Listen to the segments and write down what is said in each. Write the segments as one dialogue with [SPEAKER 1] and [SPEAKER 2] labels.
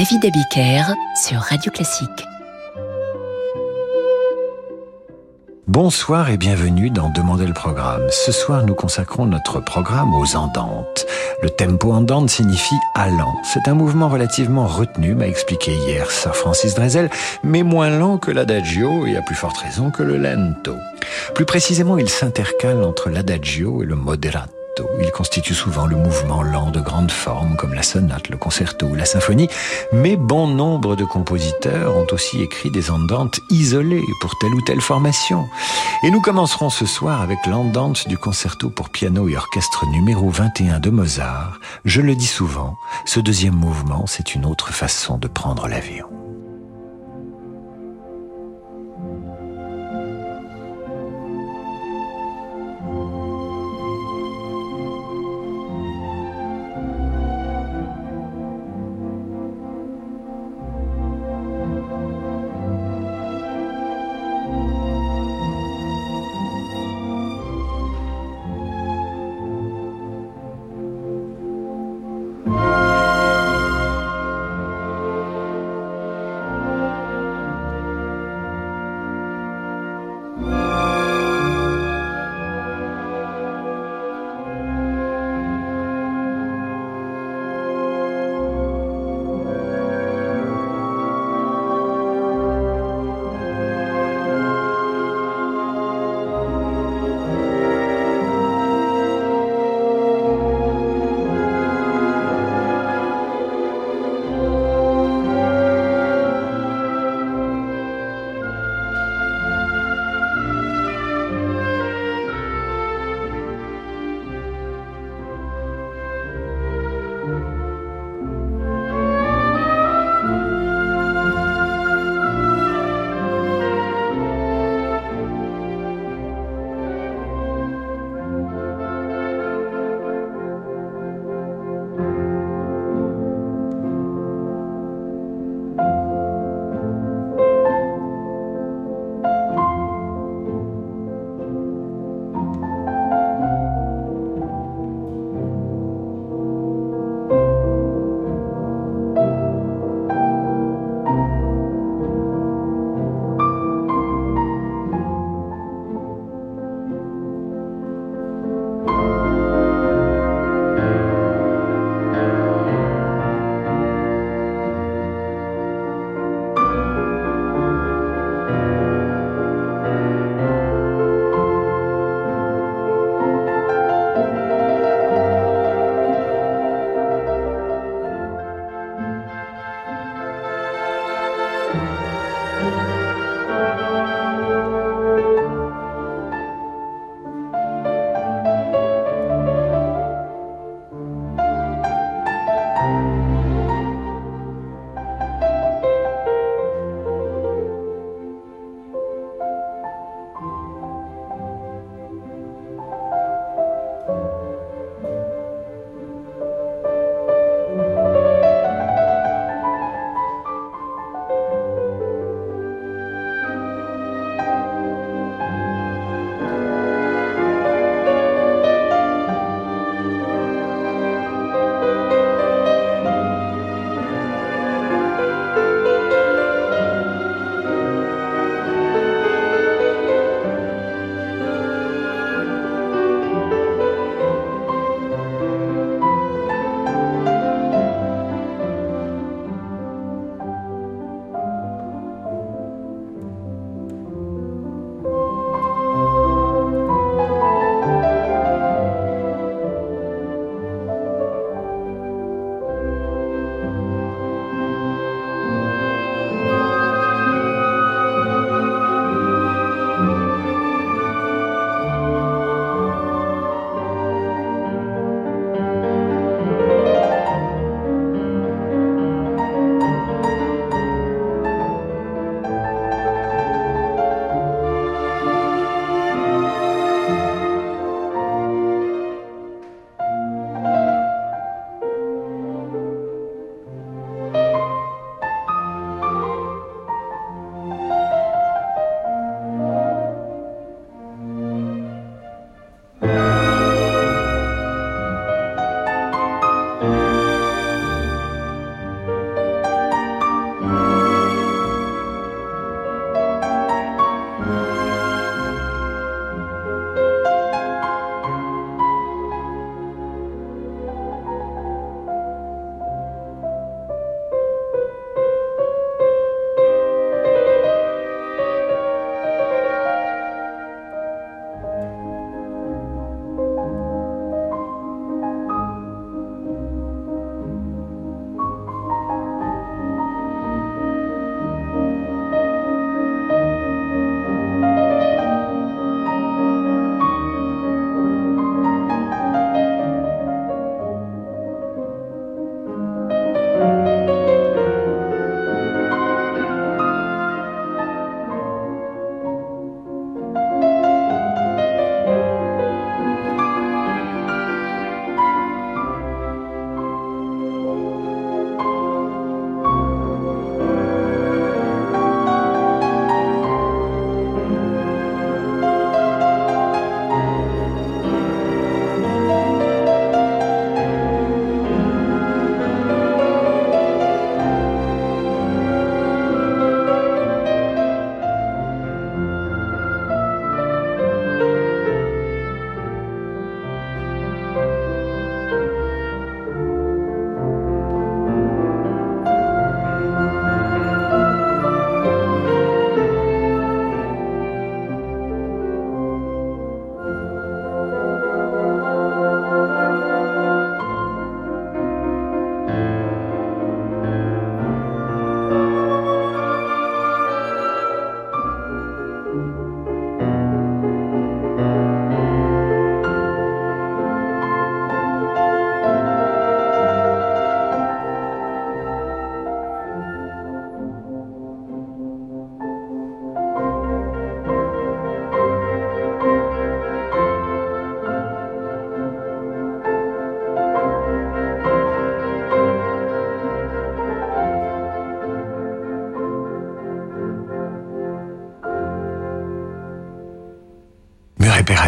[SPEAKER 1] David Abiker sur Radio Classique.
[SPEAKER 2] Bonsoir et bienvenue dans Demander le programme. Ce soir, nous consacrons notre programme aux andantes. Le tempo andante signifie allant. C'est un mouvement relativement retenu, m'a expliqué hier Sir Francis Drezel, mais moins lent que l'adagio et à plus forte raison que le lento. Plus précisément, il s'intercale entre l'adagio et le moderato. Il constitue souvent le mouvement lent de grande forme comme la sonate, le concerto ou la symphonie, mais bon nombre de compositeurs ont aussi écrit des andantes isolées pour telle ou telle formation. Et nous commencerons ce soir avec l'andante du concerto pour piano et orchestre numéro 21 de Mozart. Je le dis souvent, ce deuxième mouvement, c'est une autre façon de prendre l'avion.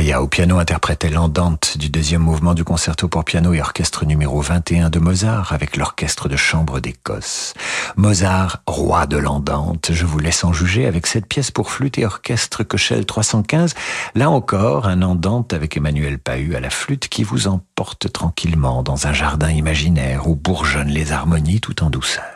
[SPEAKER 2] Peraya au piano interprétait l'andante du deuxième mouvement du concerto pour piano et orchestre numéro 21 de Mozart avec l'orchestre de chambre d'Écosse. Mozart, roi de l'andante, je vous laisse en juger avec cette pièce pour flûte et orchestre Cochelle 315. Là encore, un andante avec Emmanuel Pahu à la flûte qui vous emporte tranquillement dans un jardin imaginaire où bourgeonnent les harmonies tout en douceur.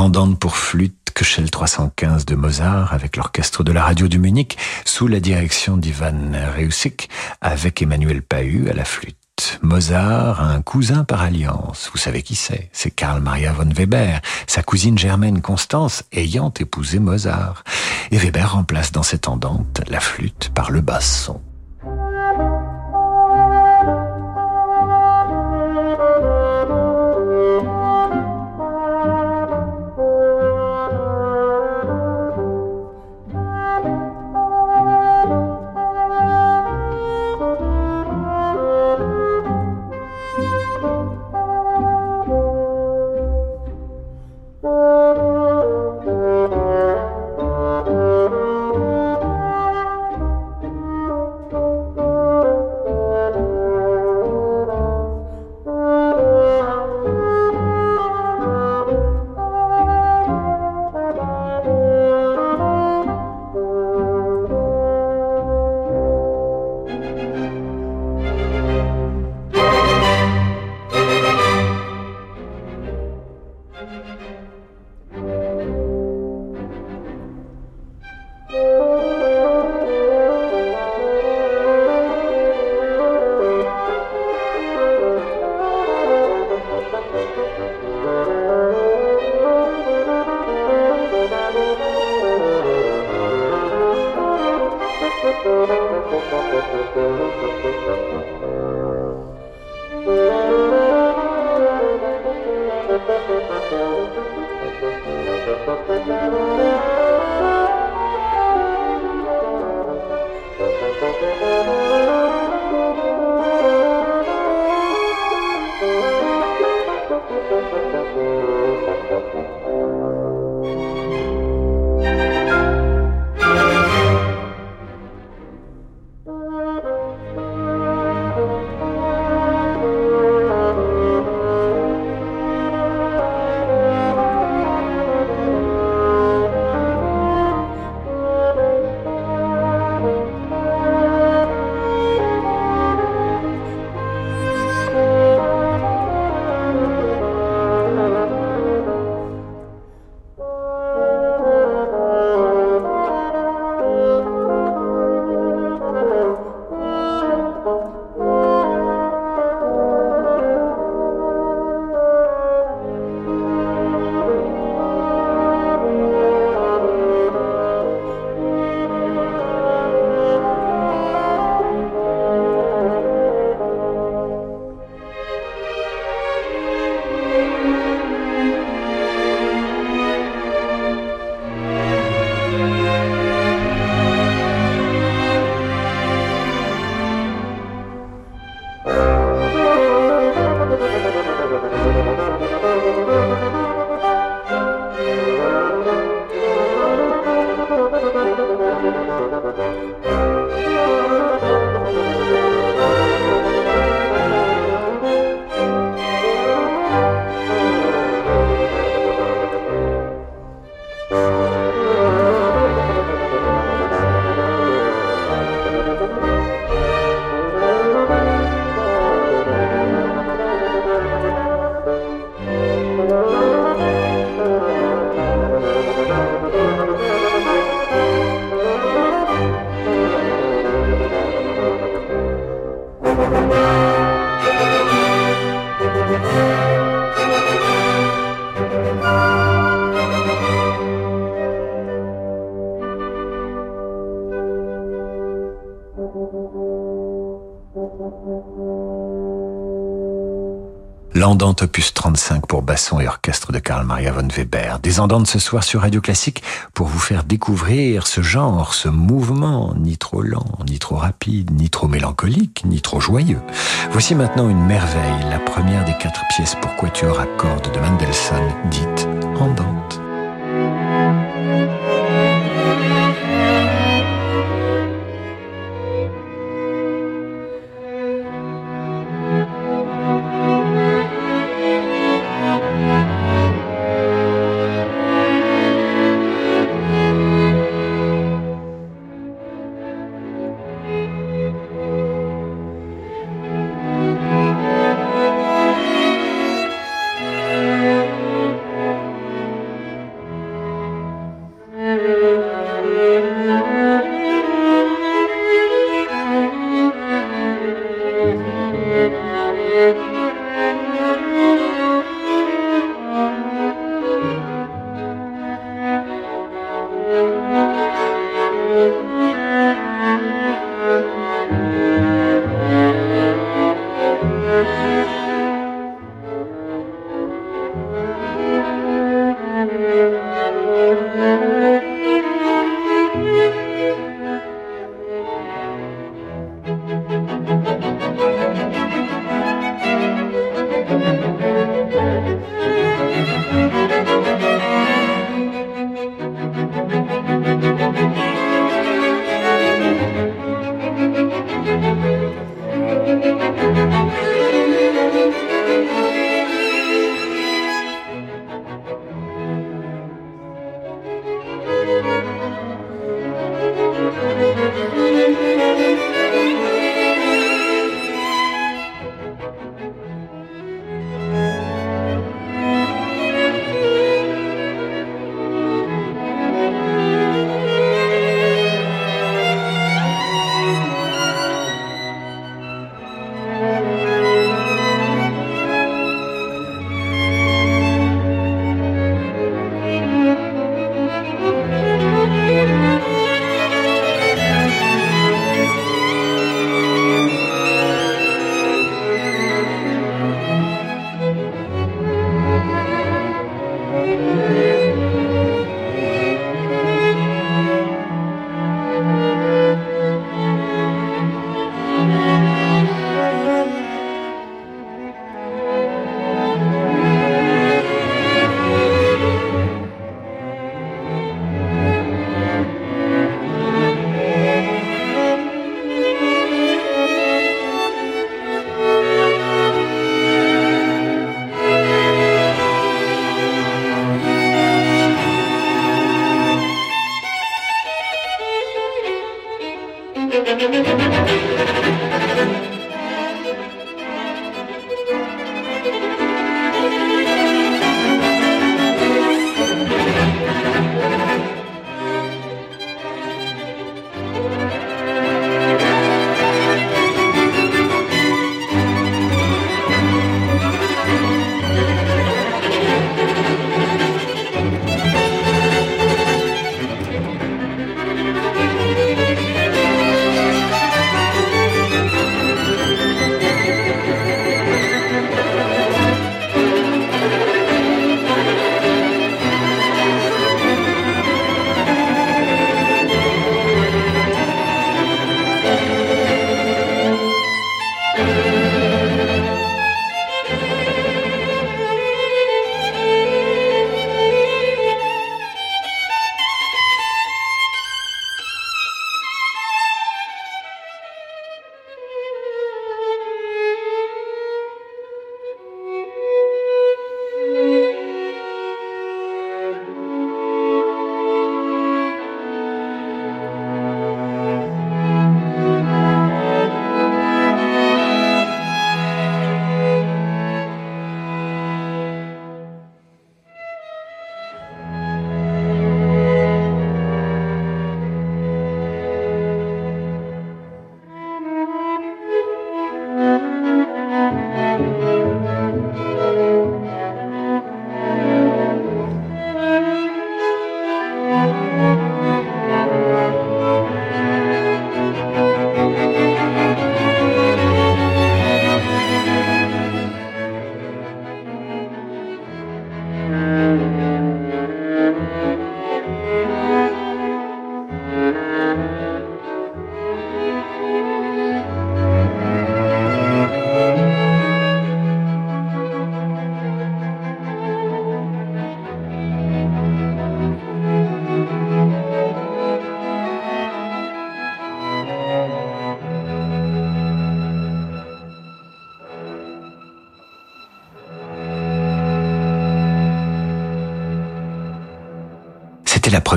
[SPEAKER 2] L'andante pour flûte Köchel 315 de Mozart avec l'orchestre de la radio du Munich sous la direction d'Ivan Reusik avec Emmanuel Pahu à la flûte. Mozart a un cousin par alliance. Vous savez qui c'est? C'est Karl Maria von Weber, sa cousine germaine Constance ayant épousé Mozart. Et Weber remplace dans cette andante la flûte par le basson. L'Andante opus 35 pour basson et orchestre de Karl Maria von Weber. Des Andantes ce soir sur Radio Classique pour vous faire découvrir ce genre, ce mouvement, ni trop lent, ni trop rapide, ni trop mélancolique, ni trop joyeux. Voici maintenant une merveille, la première des quatre pièces pour quatuor à cordes de Mendelssohn, dite Andante.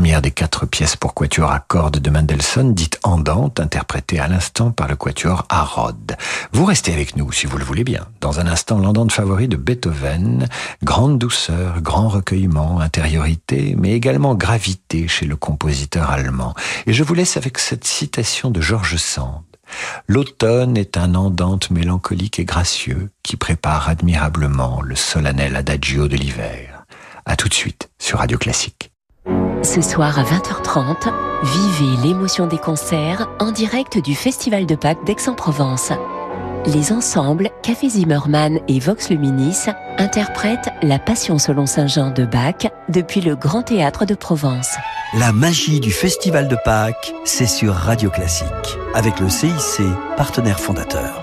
[SPEAKER 2] Première des quatre pièces pour quatuor à cordes de Mendelssohn, dite Andante, interprétée à l'instant par le quatuor à Rhodes. Vous restez avec nous, si vous le voulez bien. Dans un instant, l'andante favori de Beethoven, grande douceur, grand recueillement, intériorité, mais également gravité chez le compositeur allemand. Et je vous laisse avec cette citation de Georges Sand. L'automne est un andante mélancolique et gracieux qui prépare admirablement le solennel adagio de l'hiver. À tout de suite sur Radio Classique.
[SPEAKER 1] Ce soir à 20h30, vivez l'émotion des concerts en direct du Festival de Pâques d'Aix-en-Provence. Les ensembles Café Zimmermann et Vox Luminis interprètent La Passion selon Saint Jean de Bach depuis le Grand Théâtre de Provence.
[SPEAKER 3] La magie du Festival de Pâques, c'est sur Radio Classique, avec le CIC, partenaire fondateur.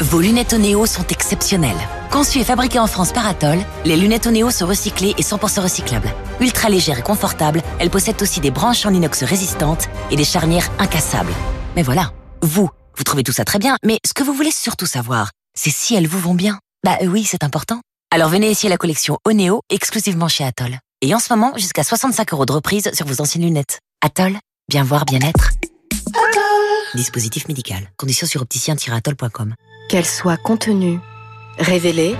[SPEAKER 1] Vos lunettes Onéo sont exceptionnelles. Conçues et fabriquées en France par Atoll, les lunettes Onéo sont recyclées et 100% recyclables. Ultra légères et confortables, elles possèdent aussi des branches en inox résistantes et des charnières incassables. Mais voilà, vous, vous trouvez tout ça très bien, mais ce que vous voulez surtout savoir, c'est si elles vous vont bien. Bah oui, c'est important. Alors venez essayer la collection Onéo exclusivement chez Atoll. Et en ce moment, jusqu'à 65 euros de reprise sur vos anciennes lunettes. Atoll, bien voir, bien être. Dispositif médical. Conditions sur opticien-atoll.com.
[SPEAKER 4] Qu'elle soit contenue, révélée,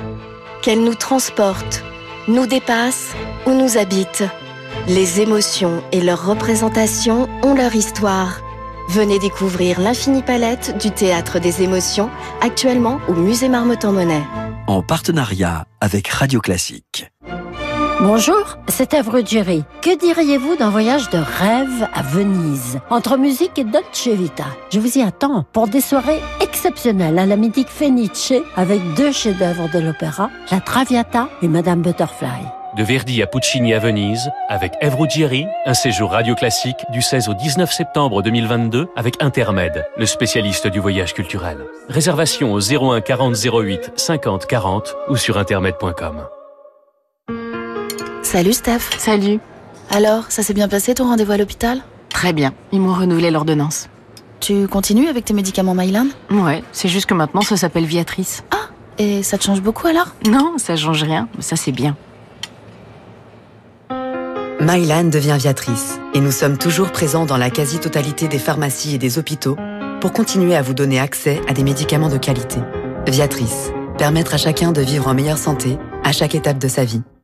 [SPEAKER 4] qu'elle nous transporte, nous dépasse ou nous habite. Les émotions et leurs représentations ont leur histoire. Venez découvrir l'infinie palette du théâtre des émotions, actuellement au musée Marmottan-Monet.
[SPEAKER 3] En partenariat avec Radio Classique.
[SPEAKER 5] Bonjour, c'est Èvre Jerry. Que diriez-vous d'un voyage de rêve à Venise, entre musique et Dolce Vita Je vous y attends pour des soirées exceptionnelles à la mythique Fenice avec deux chefs-d'œuvre de l'opéra, La Traviata et Madame Butterfly.
[SPEAKER 6] De Verdi à Puccini à Venise, avec Ève Ruggieri, un séjour radio classique du 16 au 19 septembre 2022 avec Intermed, le spécialiste du voyage culturel. Réservation au 01 40 08 50 40 ou sur intermed.com.
[SPEAKER 7] Salut Steph.
[SPEAKER 8] Salut.
[SPEAKER 7] Alors, ça s'est bien passé ton rendez-vous à l'hôpital?
[SPEAKER 8] Très bien, ils m'ont renouvelé l'ordonnance.
[SPEAKER 7] Tu continues avec tes médicaments Mylan?
[SPEAKER 8] Ouais, c'est juste que maintenant ça s'appelle Viatrice.
[SPEAKER 7] Ah, et ça te change beaucoup alors?
[SPEAKER 8] Non, ça change rien, mais ça c'est bien.
[SPEAKER 9] Mylan devient Viatrice et nous sommes toujours présents dans la quasi-totalité des pharmacies et des hôpitaux pour continuer à vous donner accès à des médicaments de qualité. Viatrice, permettre à chacun de vivre en meilleure santé à chaque étape de sa vie.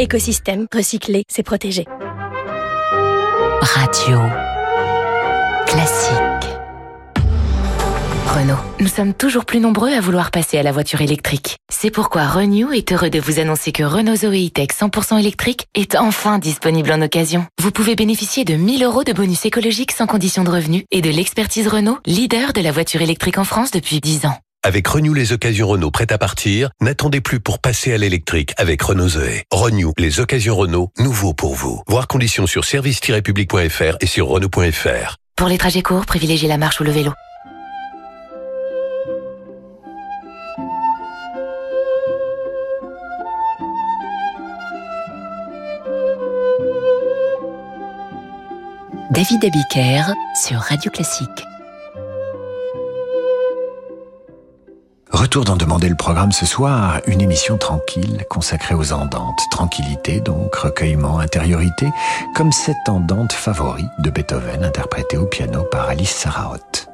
[SPEAKER 10] Écosystème, recycler, c'est protéger.
[SPEAKER 1] Radio. Classique. Renault. Nous sommes toujours plus nombreux à vouloir passer à la voiture électrique. C'est pourquoi Renew est heureux de vous annoncer que Renault Zoe E-Tech 100% électrique est enfin disponible en occasion. Vous pouvez bénéficier de 1000 euros de bonus écologique sans condition de revenu et de l'expertise Renault, leader de la voiture électrique en France depuis 10 ans.
[SPEAKER 11] Avec Renew les occasions Renault prêtes à partir, n'attendez plus pour passer à l'électrique avec Renault Zoé. Renew les occasions Renault, nouveau pour vous. Voir conditions sur service-public.fr et sur Renault.fr.
[SPEAKER 1] Pour les trajets courts, privilégiez la marche ou le vélo. David Abiker sur Radio Classique.
[SPEAKER 2] Retour d'en demander le programme ce soir, une émission tranquille consacrée aux andantes. Tranquillité donc, recueillement, intériorité, comme cette andante favori de Beethoven interprétée au piano par Alice Saraotte.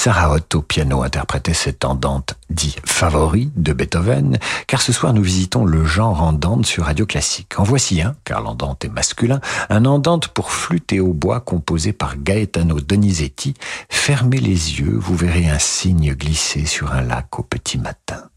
[SPEAKER 2] Alice Saraot au piano interprétait cette andante dit favori de Beethoven, car ce soir nous visitons le genre andante sur Radio Classique. En voici un, car l'andante est masculin, un andante pour flûte et hautbois composé par Gaetano Donizetti. Fermez les yeux, vous verrez un cygne glisser sur un lac au petit matin.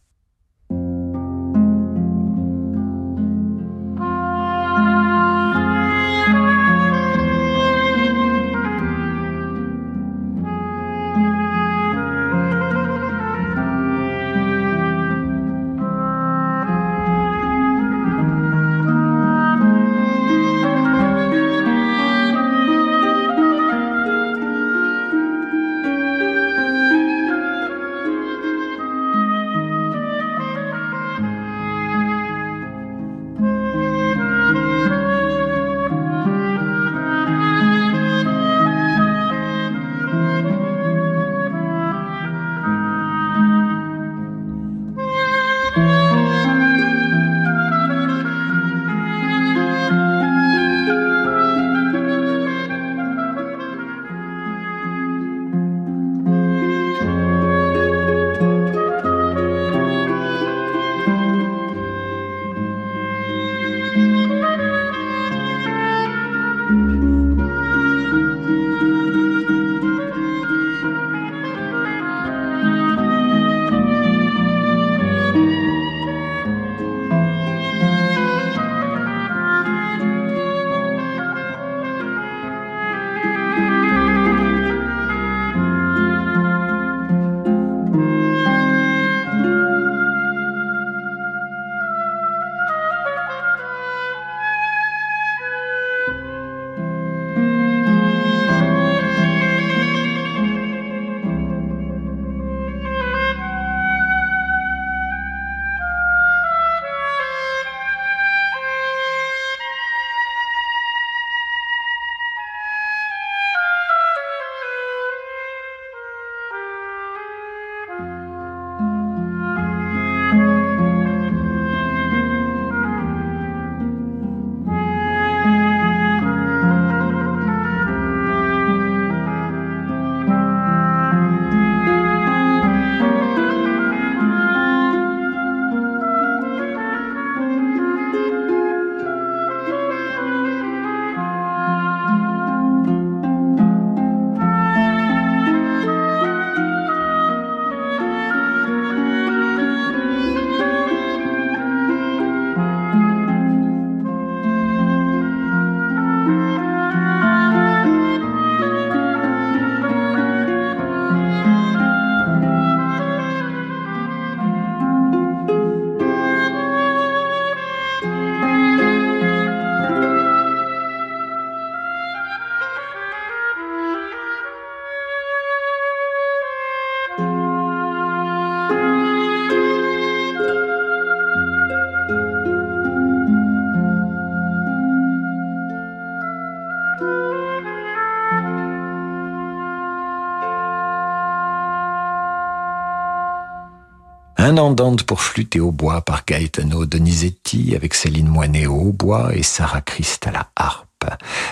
[SPEAKER 2] Andante pour flûte et hautbois par Gaetano Donizetti avec Céline Moinet au hautbois et Sarah Christ à la harpe.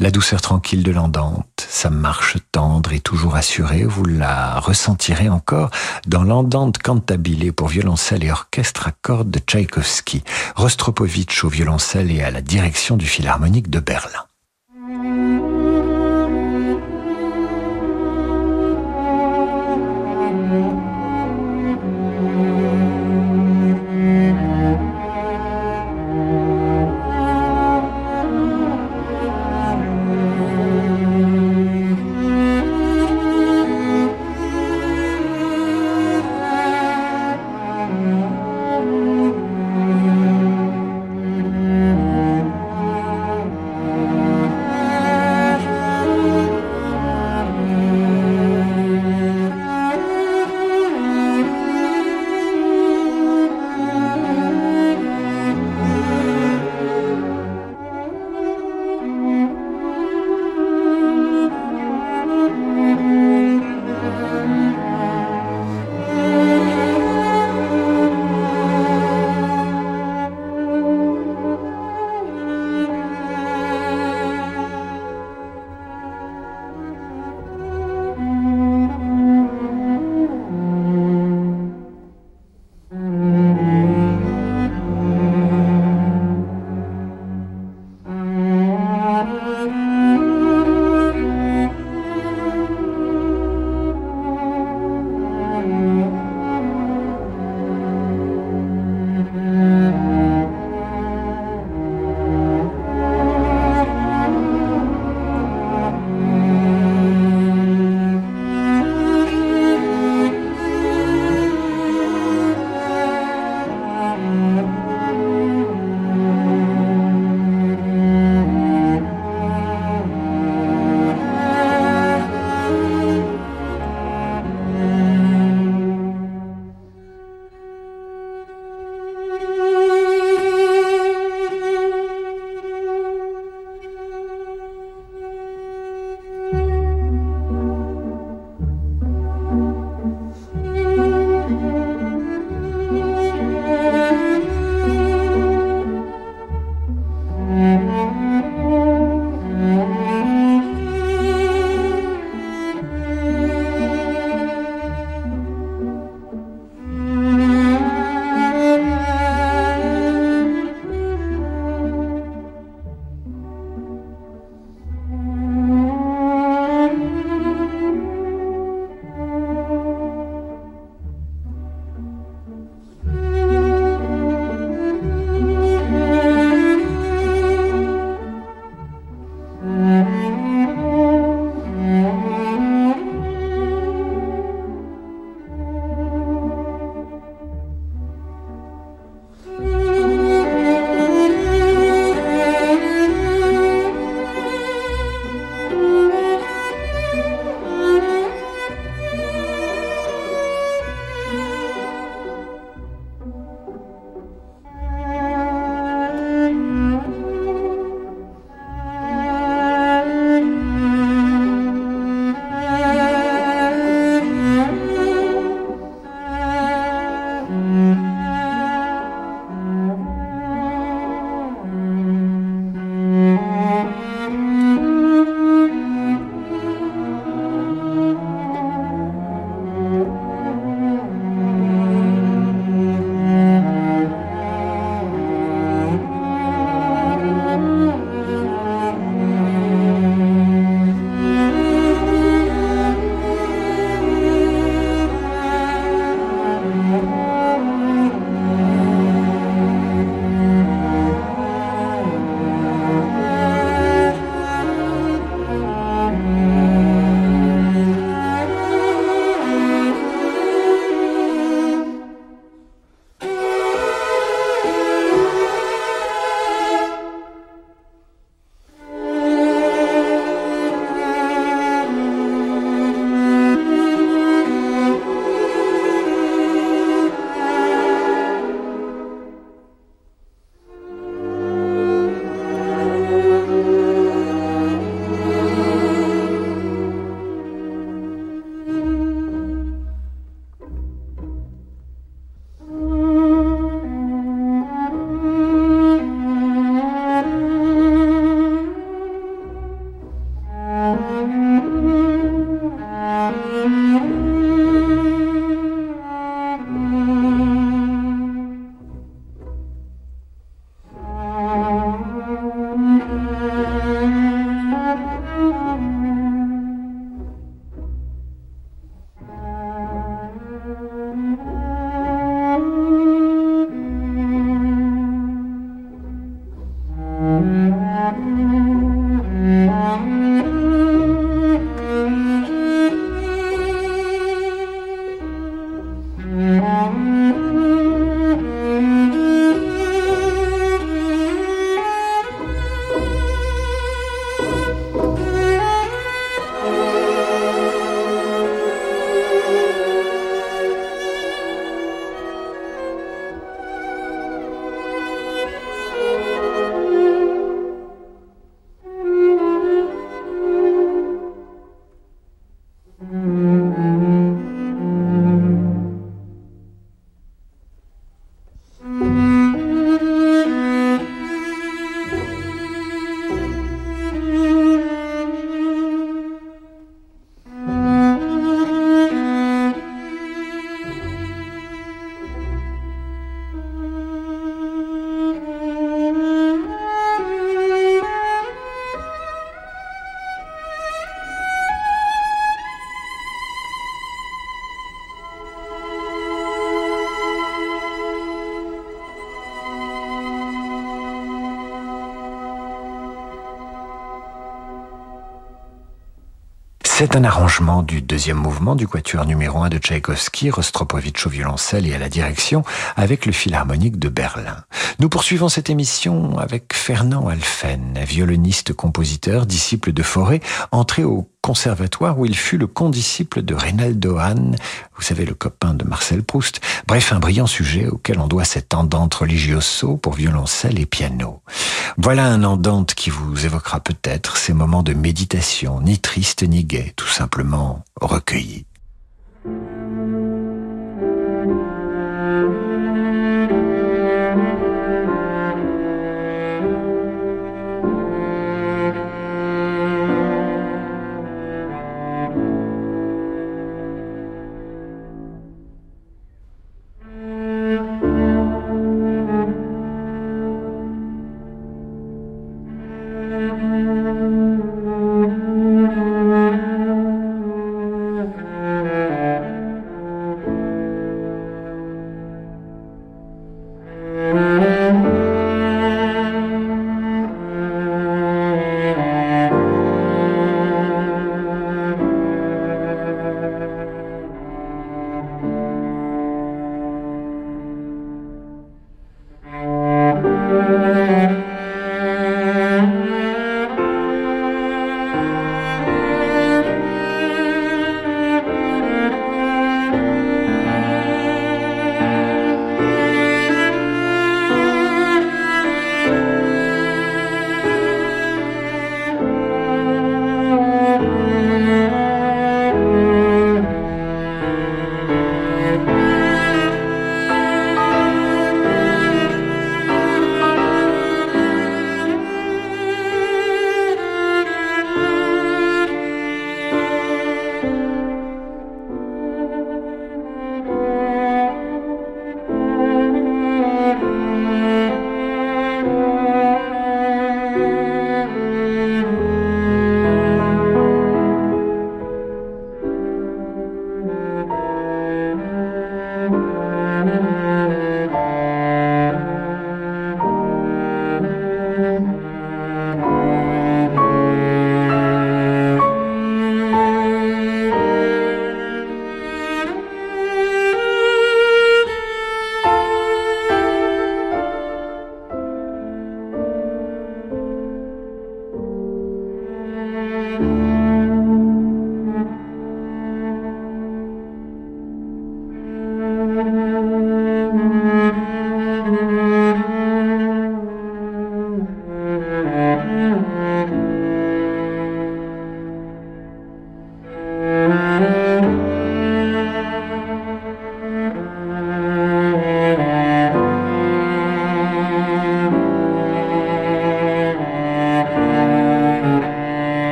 [SPEAKER 2] La douceur tranquille de l'andante, sa marche tendre et toujours assurée, vous la ressentirez encore dans l'andante cantabile pour violoncelle et orchestre à cordes de Tchaïkovski, Rostropovitch au violoncelle et à la direction du Philharmonique de Berlin. C'est un arrangement du deuxième mouvement du quatuor numéro 1 de Tchaïkovski, Rostropovitch au violoncelle et à la direction, avec le Philharmonique de Berlin. Nous poursuivons cette émission avec Fernand Alphen, violoniste-compositeur, disciple de Forêt, entré au conservatoire où il fut le condisciple de Reynaldo Hahn, vous savez, le copain de Marcel Proust. Bref, un brillant sujet auquel on doit cette andante religioso pour violoncelle et piano. Voilà un andante qui vous évoquera peut-être ces moments de méditation, ni triste ni gai, tout simplement recueillis.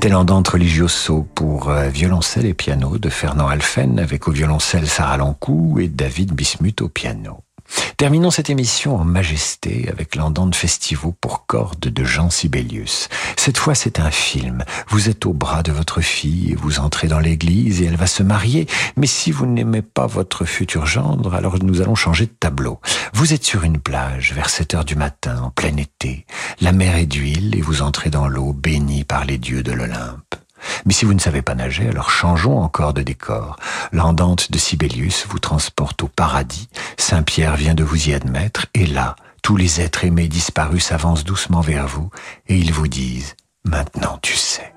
[SPEAKER 2] C'était l'andante religioso pour euh, violoncelle et piano de Fernand Alphen avec au violoncelle Sarah Lancou et David Bismuth au piano. Terminons cette émission en majesté avec l'andante festivo pour cordes de Jean Sibelius. Cette fois, c'est un film. Vous êtes au bras de votre fille et vous entrez dans l'église et elle va se marier. Mais si vous n'aimez pas votre futur gendre, alors nous allons changer de tableau. Vous êtes sur une plage vers 7 heures du matin en plein été. La mer est d'huile et vous entrez dans l'eau bénie par les dieux de l'Olympe. Mais si vous ne savez pas nager, alors changeons encore de décor. L'andante de Sibelius vous transporte au paradis. Saint Pierre vient de vous y admettre, et là, tous les êtres aimés disparus s'avancent doucement vers vous, et ils vous disent, maintenant tu sais.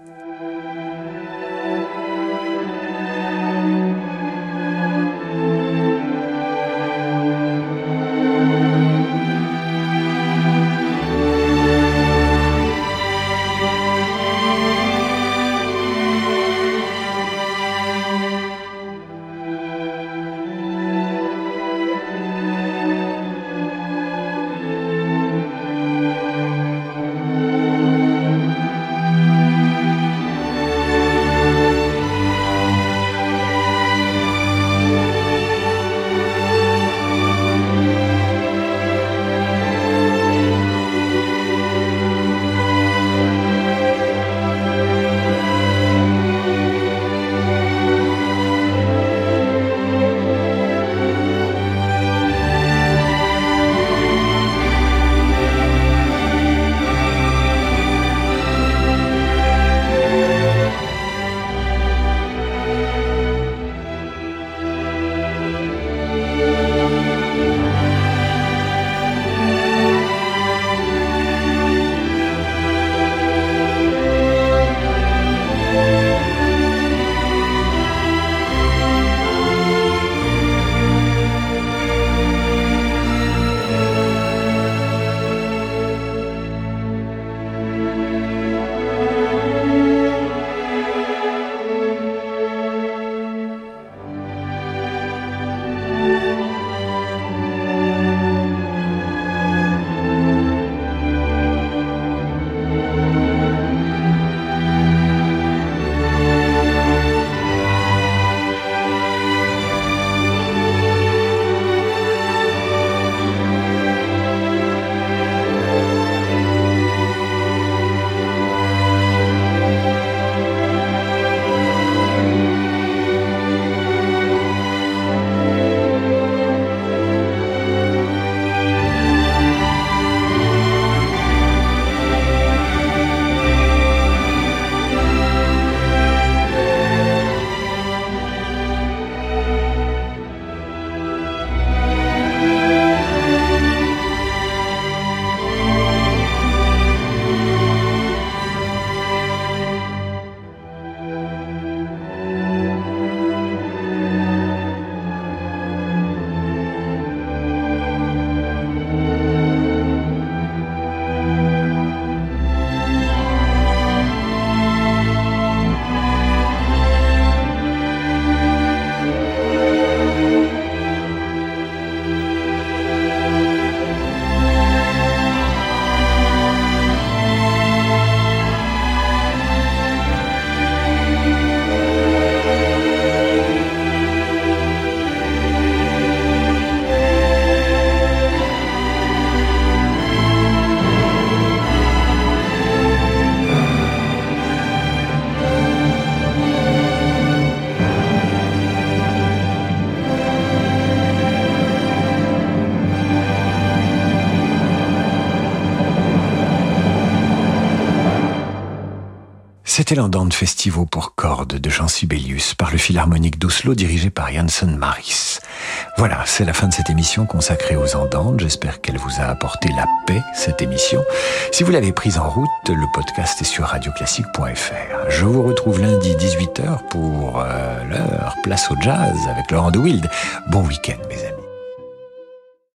[SPEAKER 2] C'était l'Andante Festival pour cordes de Jean Sibelius par le Philharmonique d'Oslo dirigé par Janssen Maris. Voilà, c'est la fin de cette émission consacrée aux Andantes. J'espère qu'elle vous a apporté la paix, cette émission. Si vous l'avez prise en route, le podcast est sur radioclassique.fr. Je vous retrouve lundi 18h pour euh, l'heure Place au Jazz avec Laurent de Wild. Bon week-end mes amis.